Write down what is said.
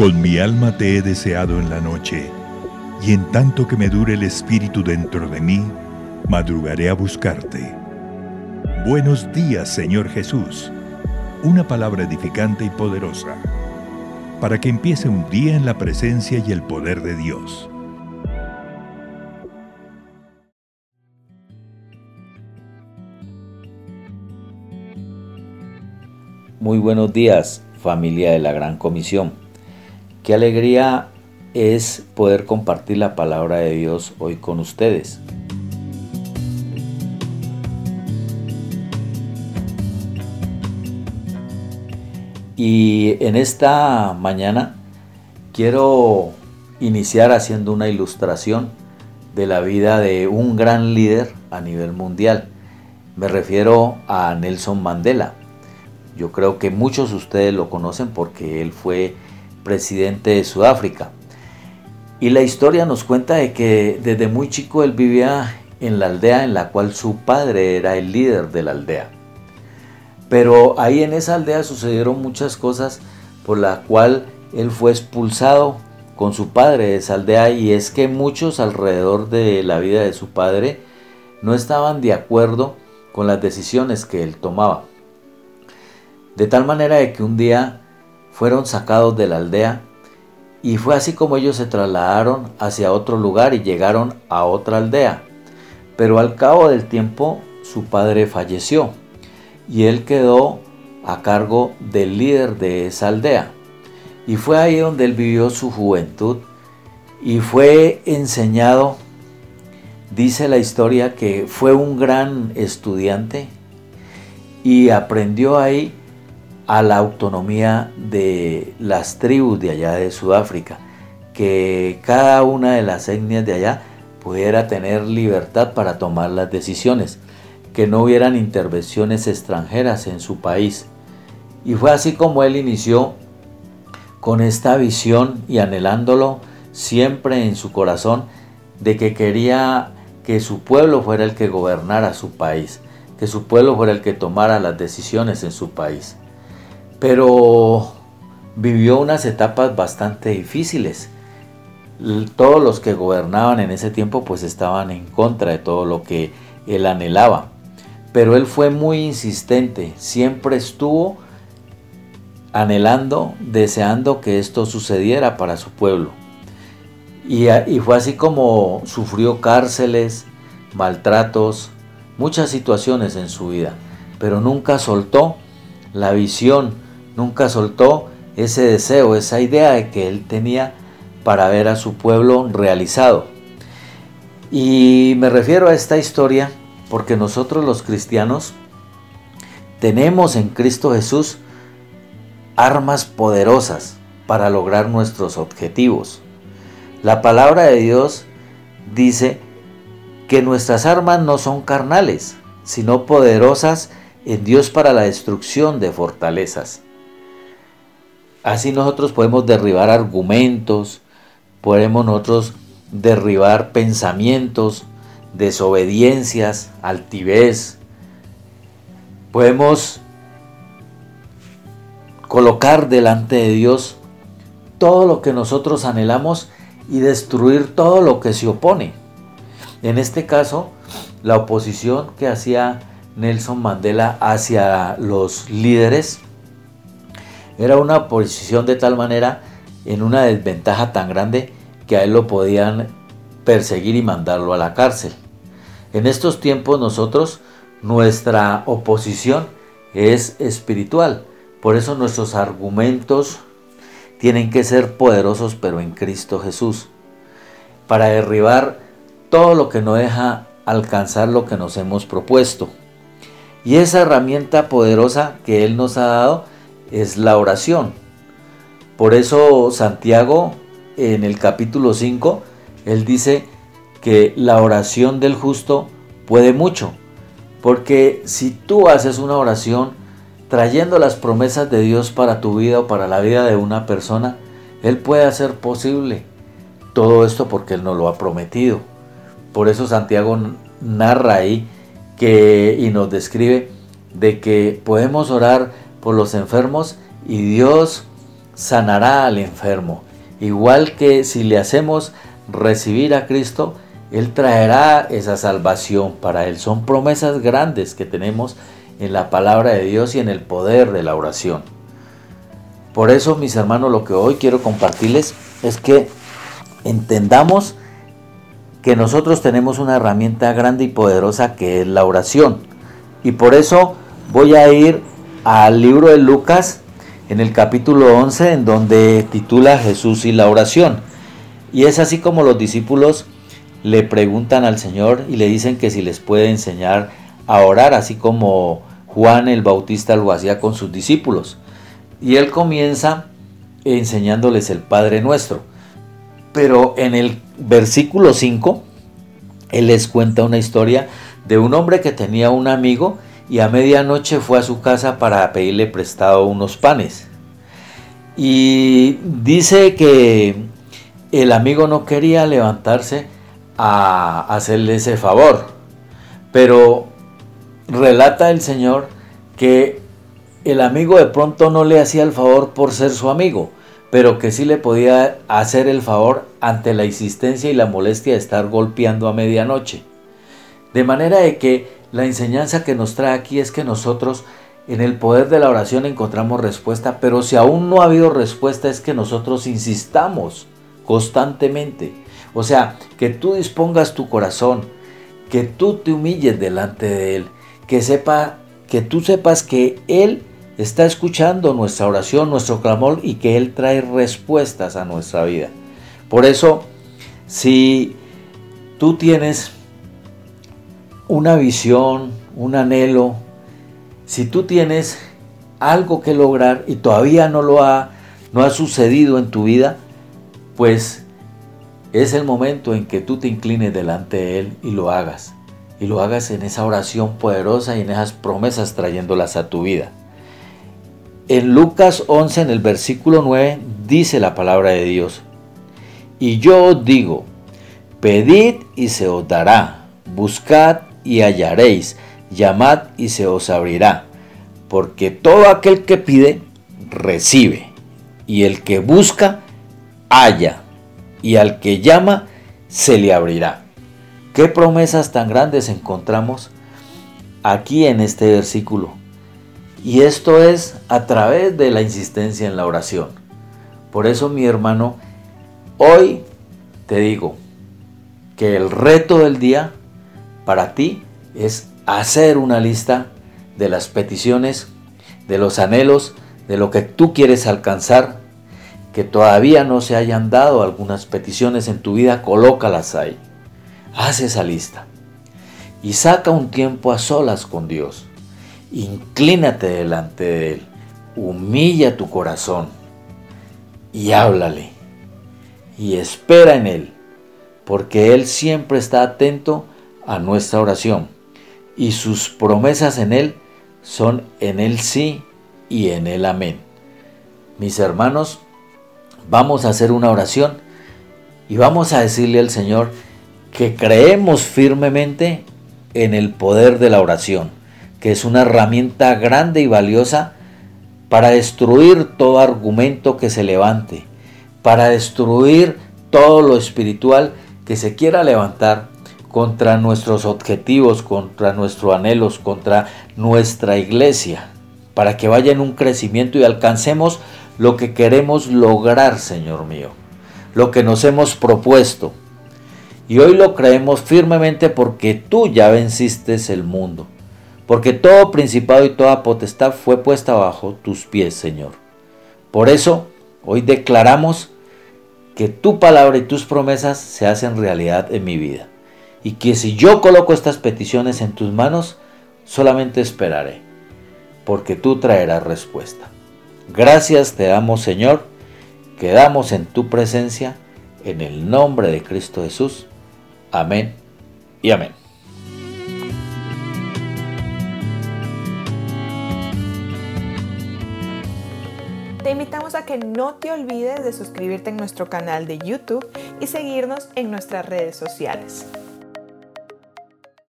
Con mi alma te he deseado en la noche, y en tanto que me dure el espíritu dentro de mí, madrugaré a buscarte. Buenos días, Señor Jesús. Una palabra edificante y poderosa, para que empiece un día en la presencia y el poder de Dios. Muy buenos días, familia de la Gran Comisión. Qué alegría es poder compartir la palabra de Dios hoy con ustedes. Y en esta mañana quiero iniciar haciendo una ilustración de la vida de un gran líder a nivel mundial. Me refiero a Nelson Mandela. Yo creo que muchos de ustedes lo conocen porque él fue presidente de Sudáfrica. Y la historia nos cuenta de que desde muy chico él vivía en la aldea en la cual su padre era el líder de la aldea. Pero ahí en esa aldea sucedieron muchas cosas por la cual él fue expulsado con su padre de esa aldea y es que muchos alrededor de la vida de su padre no estaban de acuerdo con las decisiones que él tomaba. De tal manera de que un día fueron sacados de la aldea y fue así como ellos se trasladaron hacia otro lugar y llegaron a otra aldea. Pero al cabo del tiempo su padre falleció y él quedó a cargo del líder de esa aldea. Y fue ahí donde él vivió su juventud y fue enseñado, dice la historia, que fue un gran estudiante y aprendió ahí a la autonomía de las tribus de allá de Sudáfrica, que cada una de las etnias de allá pudiera tener libertad para tomar las decisiones, que no hubieran intervenciones extranjeras en su país. Y fue así como él inició con esta visión y anhelándolo siempre en su corazón de que quería que su pueblo fuera el que gobernara su país, que su pueblo fuera el que tomara las decisiones en su país pero vivió unas etapas bastante difíciles. Todos los que gobernaban en ese tiempo pues estaban en contra de todo lo que él anhelaba. Pero él fue muy insistente, siempre estuvo anhelando, deseando que esto sucediera para su pueblo. Y, y, fue así como sufrió cárceles, maltratos, muchas situaciones en su vida, pero nunca soltó la visión Nunca soltó ese deseo, esa idea de que él tenía para ver a su pueblo realizado. Y me refiero a esta historia porque nosotros los cristianos tenemos en Cristo Jesús armas poderosas para lograr nuestros objetivos. La palabra de Dios dice que nuestras armas no son carnales, sino poderosas en Dios para la destrucción de fortalezas. Así nosotros podemos derribar argumentos, podemos nosotros derribar pensamientos, desobediencias, altivez. Podemos colocar delante de Dios todo lo que nosotros anhelamos y destruir todo lo que se opone. En este caso, la oposición que hacía Nelson Mandela hacia los líderes era una posición de tal manera en una desventaja tan grande que a él lo podían perseguir y mandarlo a la cárcel. En estos tiempos nosotros, nuestra oposición es espiritual. Por eso nuestros argumentos tienen que ser poderosos pero en Cristo Jesús. Para derribar todo lo que no deja alcanzar lo que nos hemos propuesto. Y esa herramienta poderosa que Él nos ha dado es la oración. Por eso Santiago en el capítulo 5, él dice que la oración del justo puede mucho. Porque si tú haces una oración trayendo las promesas de Dios para tu vida o para la vida de una persona, Él puede hacer posible todo esto porque Él nos lo ha prometido. Por eso Santiago narra ahí que, y nos describe de que podemos orar por los enfermos y Dios sanará al enfermo. Igual que si le hacemos recibir a Cristo, Él traerá esa salvación para Él. Son promesas grandes que tenemos en la palabra de Dios y en el poder de la oración. Por eso, mis hermanos, lo que hoy quiero compartirles es que entendamos que nosotros tenemos una herramienta grande y poderosa que es la oración. Y por eso voy a ir al libro de Lucas en el capítulo 11 en donde titula Jesús y la oración. Y es así como los discípulos le preguntan al Señor y le dicen que si les puede enseñar a orar, así como Juan el Bautista lo hacía con sus discípulos. Y él comienza enseñándoles el Padre Nuestro. Pero en el versículo 5, él les cuenta una historia de un hombre que tenía un amigo y a medianoche fue a su casa para pedirle prestado unos panes. Y dice que el amigo no quería levantarse a hacerle ese favor, pero relata el Señor que el amigo de pronto no le hacía el favor por ser su amigo, pero que sí le podía hacer el favor ante la insistencia y la molestia de estar golpeando a medianoche. De manera de que la enseñanza que nos trae aquí es que nosotros en el poder de la oración encontramos respuesta, pero si aún no ha habido respuesta es que nosotros insistamos constantemente. O sea, que tú dispongas tu corazón, que tú te humilles delante de Él, que sepa, que tú sepas que Él está escuchando nuestra oración, nuestro clamor y que Él trae respuestas a nuestra vida. Por eso, si tú tienes una visión, un anhelo, si tú tienes algo que lograr y todavía no lo ha, no ha sucedido en tu vida, pues es el momento en que tú te inclines delante de Él y lo hagas. Y lo hagas en esa oración poderosa y en esas promesas trayéndolas a tu vida. En Lucas 11, en el versículo 9, dice la palabra de Dios. Y yo os digo, pedid y se os dará, buscad y hallaréis, llamad y se os abrirá, porque todo aquel que pide, recibe, y el que busca, halla, y al que llama, se le abrirá. ¿Qué promesas tan grandes encontramos aquí en este versículo? Y esto es a través de la insistencia en la oración. Por eso mi hermano, hoy te digo que el reto del día para ti es hacer una lista de las peticiones, de los anhelos, de lo que tú quieres alcanzar, que todavía no se hayan dado algunas peticiones en tu vida, colócalas ahí. Haz esa lista. Y saca un tiempo a solas con Dios. Inclínate delante de Él. Humilla tu corazón. Y háblale. Y espera en Él. Porque Él siempre está atento a nuestra oración y sus promesas en Él son en Él sí y en Él amén. Mis hermanos, vamos a hacer una oración y vamos a decirle al Señor que creemos firmemente en el poder de la oración, que es una herramienta grande y valiosa para destruir todo argumento que se levante, para destruir todo lo espiritual que se quiera levantar contra nuestros objetivos, contra nuestros anhelos, contra nuestra iglesia, para que vaya en un crecimiento y alcancemos lo que queremos lograr, Señor mío, lo que nos hemos propuesto. Y hoy lo creemos firmemente porque tú ya venciste el mundo, porque todo principado y toda potestad fue puesta bajo tus pies, Señor. Por eso, hoy declaramos que tu palabra y tus promesas se hacen realidad en mi vida y que si yo coloco estas peticiones en tus manos, solamente esperaré, porque tú traerás respuesta. Gracias te damos Señor, quedamos en tu presencia, en el nombre de Cristo Jesús. Amén y amén. Te invitamos a que no te olvides de suscribirte en nuestro canal de YouTube y seguirnos en nuestras redes sociales.